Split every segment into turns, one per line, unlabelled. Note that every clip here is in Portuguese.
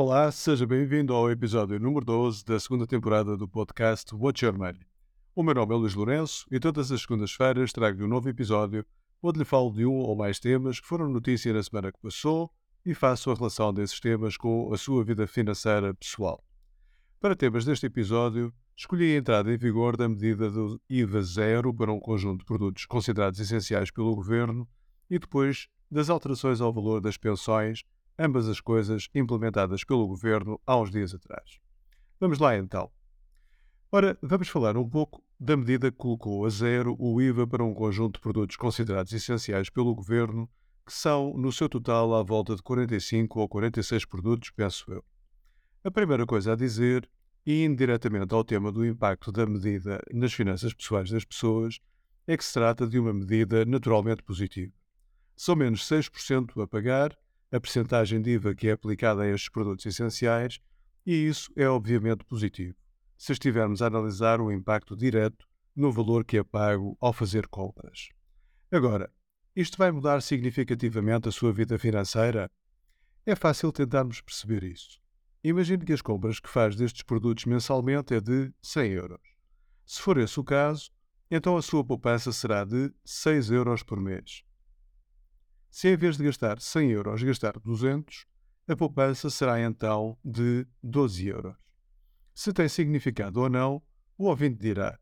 Olá, seja bem-vindo ao episódio número 12 da segunda temporada do podcast Watch Your Money. O meu nome é Luís Lourenço e todas as segundas-feiras trago-lhe um novo episódio onde lhe falo de um ou mais temas que foram notícia na semana que passou e faço a relação desses temas com a sua vida financeira pessoal. Para temas deste episódio, escolhi a entrada em vigor da medida do IVA zero para um conjunto de produtos considerados essenciais pelo Governo e depois das alterações ao valor das pensões ambas as coisas implementadas pelo governo há uns dias atrás. Vamos lá então. Ora, vamos falar um pouco da medida que colocou a zero o IVA para um conjunto de produtos considerados essenciais pelo governo, que são, no seu total, à volta de 45 ou 46 produtos, penso eu. A primeira coisa a dizer, e indiretamente ao tema do impacto da medida nas finanças pessoais das pessoas, é que se trata de uma medida naturalmente positiva. São menos 6% a pagar a percentagem de IVA que é aplicada a estes produtos essenciais, e isso é obviamente positivo, se estivermos a analisar o impacto direto no valor que é pago ao fazer compras. Agora, isto vai mudar significativamente a sua vida financeira? É fácil tentarmos perceber isso. Imagine que as compras que faz destes produtos mensalmente é de 100 euros. Se for esse o caso, então a sua poupança será de 6 euros por mês. Se em vez de gastar 100 euros gastar 200, a poupança será então de 12 euros. Se tem significado ou não, o ouvinte dirá.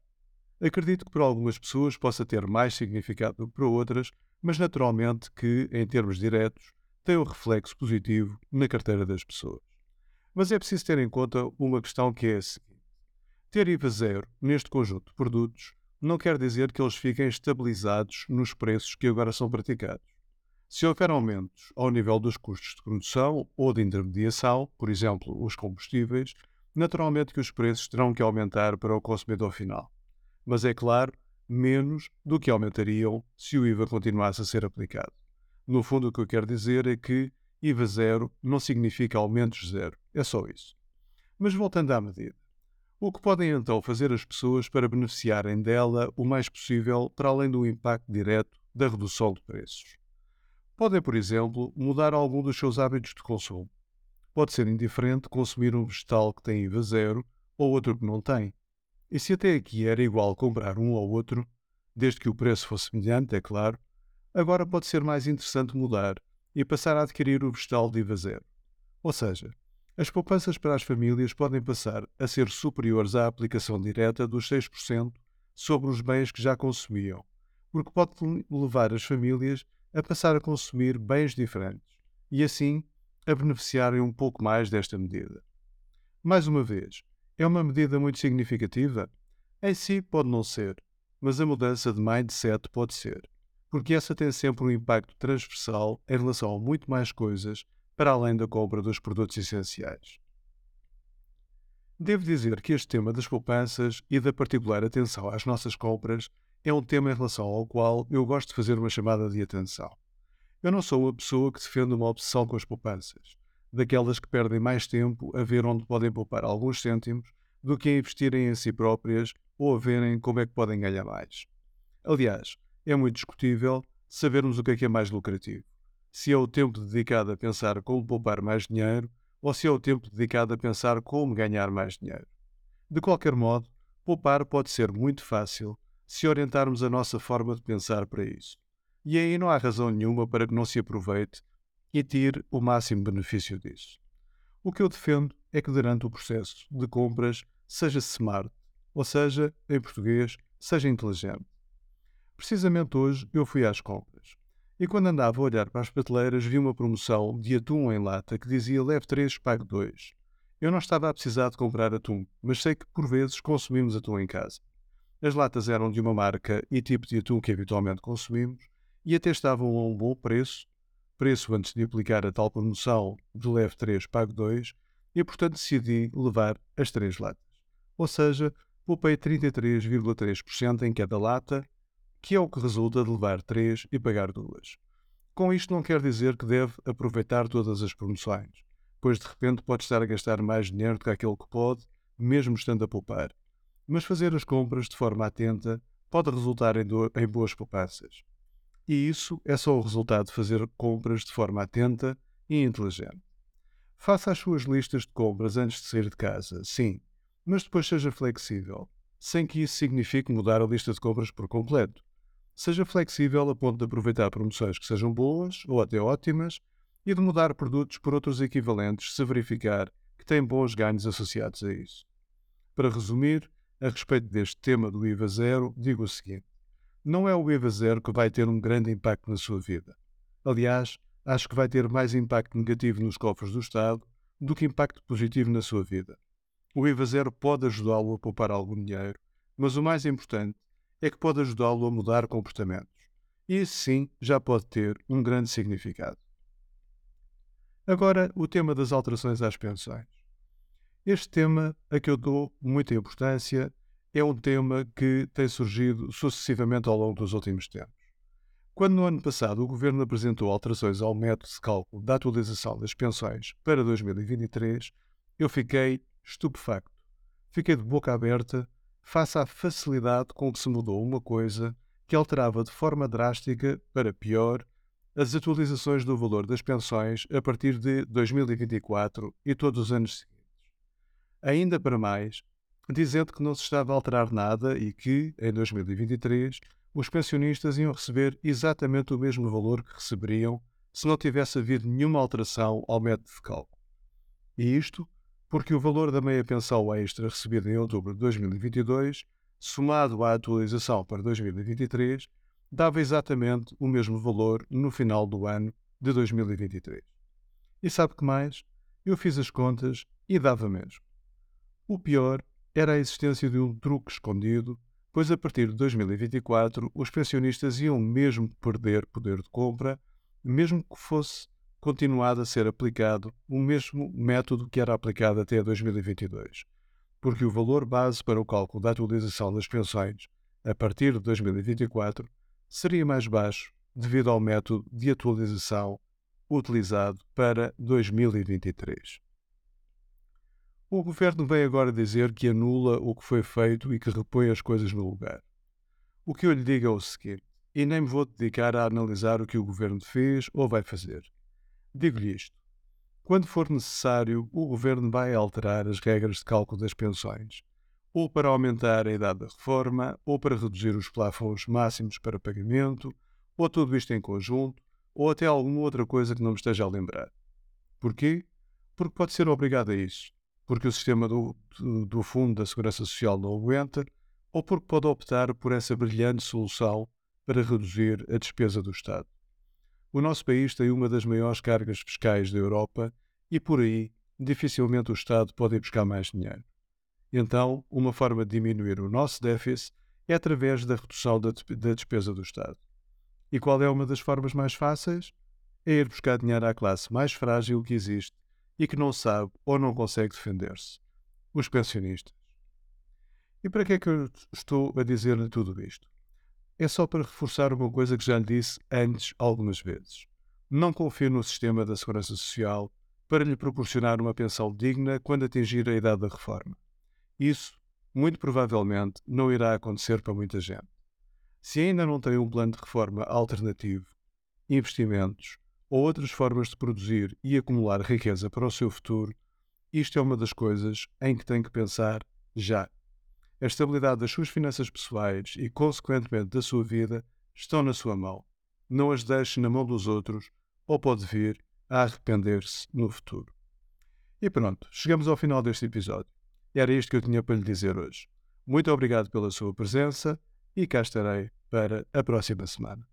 Acredito que para algumas pessoas possa ter mais significado do que para outras, mas naturalmente que, em termos diretos, tem um reflexo positivo na carteira das pessoas. Mas é preciso ter em conta uma questão que é a seguinte: ter IVA zero neste conjunto de produtos não quer dizer que eles fiquem estabilizados nos preços que agora são praticados. Se houver aumentos ao nível dos custos de produção ou de intermediação, por exemplo, os combustíveis, naturalmente que os preços terão que aumentar para o consumidor final. Mas é claro, menos do que aumentariam se o IVA continuasse a ser aplicado. No fundo, o que eu quero dizer é que IVA zero não significa aumentos zero. É só isso. Mas voltando à medida. O que podem então fazer as pessoas para beneficiarem dela o mais possível, para além do impacto direto da redução de preços? Podem, por exemplo, mudar algum dos seus hábitos de consumo. Pode ser indiferente consumir um vegetal que tem IVA zero ou outro que não tem. E se até aqui era igual comprar um ou outro, desde que o preço fosse semelhante, é claro, agora pode ser mais interessante mudar e passar a adquirir o vegetal de IVA zero. Ou seja, as poupanças para as famílias podem passar a ser superiores à aplicação direta dos 6% sobre os bens que já consumiam, porque pode levar as famílias a passar a consumir bens diferentes e, assim, a beneficiarem um pouco mais desta medida. Mais uma vez, é uma medida muito significativa? Em si pode não ser, mas a mudança de mindset pode ser, porque essa tem sempre um impacto transversal em relação a muito mais coisas para além da compra dos produtos essenciais. Devo dizer que este tema das poupanças e da particular atenção às nossas compras é um tema em relação ao qual eu gosto de fazer uma chamada de atenção. Eu não sou uma pessoa que defende uma obsessão com as poupanças, daquelas que perdem mais tempo a ver onde podem poupar alguns cêntimos do que a investirem em si próprias ou a verem como é que podem ganhar mais. Aliás, é muito discutível sabermos o que é que é mais lucrativo. Se é o tempo dedicado a pensar como poupar mais dinheiro ou se é o tempo dedicado a pensar como ganhar mais dinheiro. De qualquer modo, poupar pode ser muito fácil se orientarmos a nossa forma de pensar para isso. E aí não há razão nenhuma para que não se aproveite e tire o máximo benefício disso. O que eu defendo é que durante o processo de compras seja smart, ou seja, em português, seja inteligente. Precisamente hoje eu fui às compras e quando andava a olhar para as prateleiras vi uma promoção de atum em lata que dizia leve 3, pague 2. Eu não estava a precisar de comprar atum, mas sei que por vezes consumimos atum em casa. As latas eram de uma marca e tipo de atum que habitualmente consumimos e até estavam a um bom preço, preço antes de aplicar a tal promoção de leve 3, pago 2, e portanto decidi levar as três latas. Ou seja, poupei 33,3% em cada lata, que é o que resulta de levar 3 e pagar 2. Com isto não quer dizer que deve aproveitar todas as promoções, pois de repente pode estar a gastar mais dinheiro do que aquele que pode, mesmo estando a poupar mas fazer as compras de forma atenta pode resultar em, do, em boas poupanças. E isso é só o resultado de fazer compras de forma atenta e inteligente. Faça as suas listas de compras antes de sair de casa, sim, mas depois seja flexível, sem que isso signifique mudar a lista de compras por completo. Seja flexível a ponto de aproveitar promoções que sejam boas ou até ótimas e de mudar produtos por outros equivalentes se verificar que têm bons ganhos associados a isso. Para resumir, a respeito deste tema do IVA zero, digo o seguinte: não é o IVA zero que vai ter um grande impacto na sua vida. Aliás, acho que vai ter mais impacto negativo nos cofres do Estado do que impacto positivo na sua vida. O IVA zero pode ajudá-lo a poupar algum dinheiro, mas o mais importante é que pode ajudá-lo a mudar comportamentos. E isso sim já pode ter um grande significado. Agora, o tema das alterações às pensões. Este tema, a que eu dou muita importância, é um tema que tem surgido sucessivamente ao longo dos últimos tempos. Quando no ano passado o Governo apresentou alterações ao método de cálculo da atualização das pensões para 2023, eu fiquei estupefacto. Fiquei de boca aberta face à facilidade com que se mudou uma coisa que alterava de forma drástica, para pior, as atualizações do valor das pensões a partir de 2024 e todos os anos seguintes. Ainda para mais, dizendo que não se estava a alterar nada e que, em 2023, os pensionistas iam receber exatamente o mesmo valor que receberiam se não tivesse havido nenhuma alteração ao método de cálculo. E isto porque o valor da meia pensão extra recebida em outubro de 2022, somado à atualização para 2023, dava exatamente o mesmo valor no final do ano de 2023. E sabe que mais? Eu fiz as contas e dava mesmo. O pior era a existência de um truque escondido, pois a partir de 2024 os pensionistas iam mesmo perder poder de compra, mesmo que fosse continuado a ser aplicado o mesmo método que era aplicado até 2022, porque o valor base para o cálculo da atualização das pensões a partir de 2024 seria mais baixo devido ao método de atualização utilizado para 2023. O governo vem agora dizer que anula o que foi feito e que repõe as coisas no lugar. O que eu lhe digo é o seguinte, e nem me vou dedicar a analisar o que o governo fez ou vai fazer. Digo-lhe isto. Quando for necessário, o Governo vai alterar as regras de cálculo das pensões, ou para aumentar a idade da reforma, ou para reduzir os plafons máximos para pagamento, ou tudo isto em conjunto, ou até alguma outra coisa que não me esteja a lembrar. Porquê? Porque pode ser obrigado a isso, porque o sistema do, do, do Fundo da Segurança Social não aguenta, ou porque pode optar por essa brilhante solução para reduzir a despesa do Estado. O nosso país tem uma das maiores cargas fiscais da Europa e, por aí, dificilmente o Estado pode ir buscar mais dinheiro. Então, uma forma de diminuir o nosso déficit é através da redução da, da despesa do Estado. E qual é uma das formas mais fáceis? É ir buscar dinheiro à classe mais frágil que existe e que não sabe ou não consegue defender-se: os pensionistas. E para que é que eu estou a dizer-lhe tudo isto? é só para reforçar uma coisa que já lhe disse antes algumas vezes. Não confie no sistema da Segurança Social para lhe proporcionar uma pensão digna quando atingir a idade da reforma. Isso, muito provavelmente, não irá acontecer para muita gente. Se ainda não tem um plano de reforma alternativo, investimentos ou outras formas de produzir e acumular riqueza para o seu futuro, isto é uma das coisas em que tem que pensar já. A estabilidade das suas finanças pessoais e, consequentemente, da sua vida estão na sua mão. Não as deixe na mão dos outros ou pode vir a arrepender-se no futuro. E pronto, chegamos ao final deste episódio. Era isto que eu tinha para lhe dizer hoje. Muito obrigado pela sua presença e cá estarei para a próxima semana.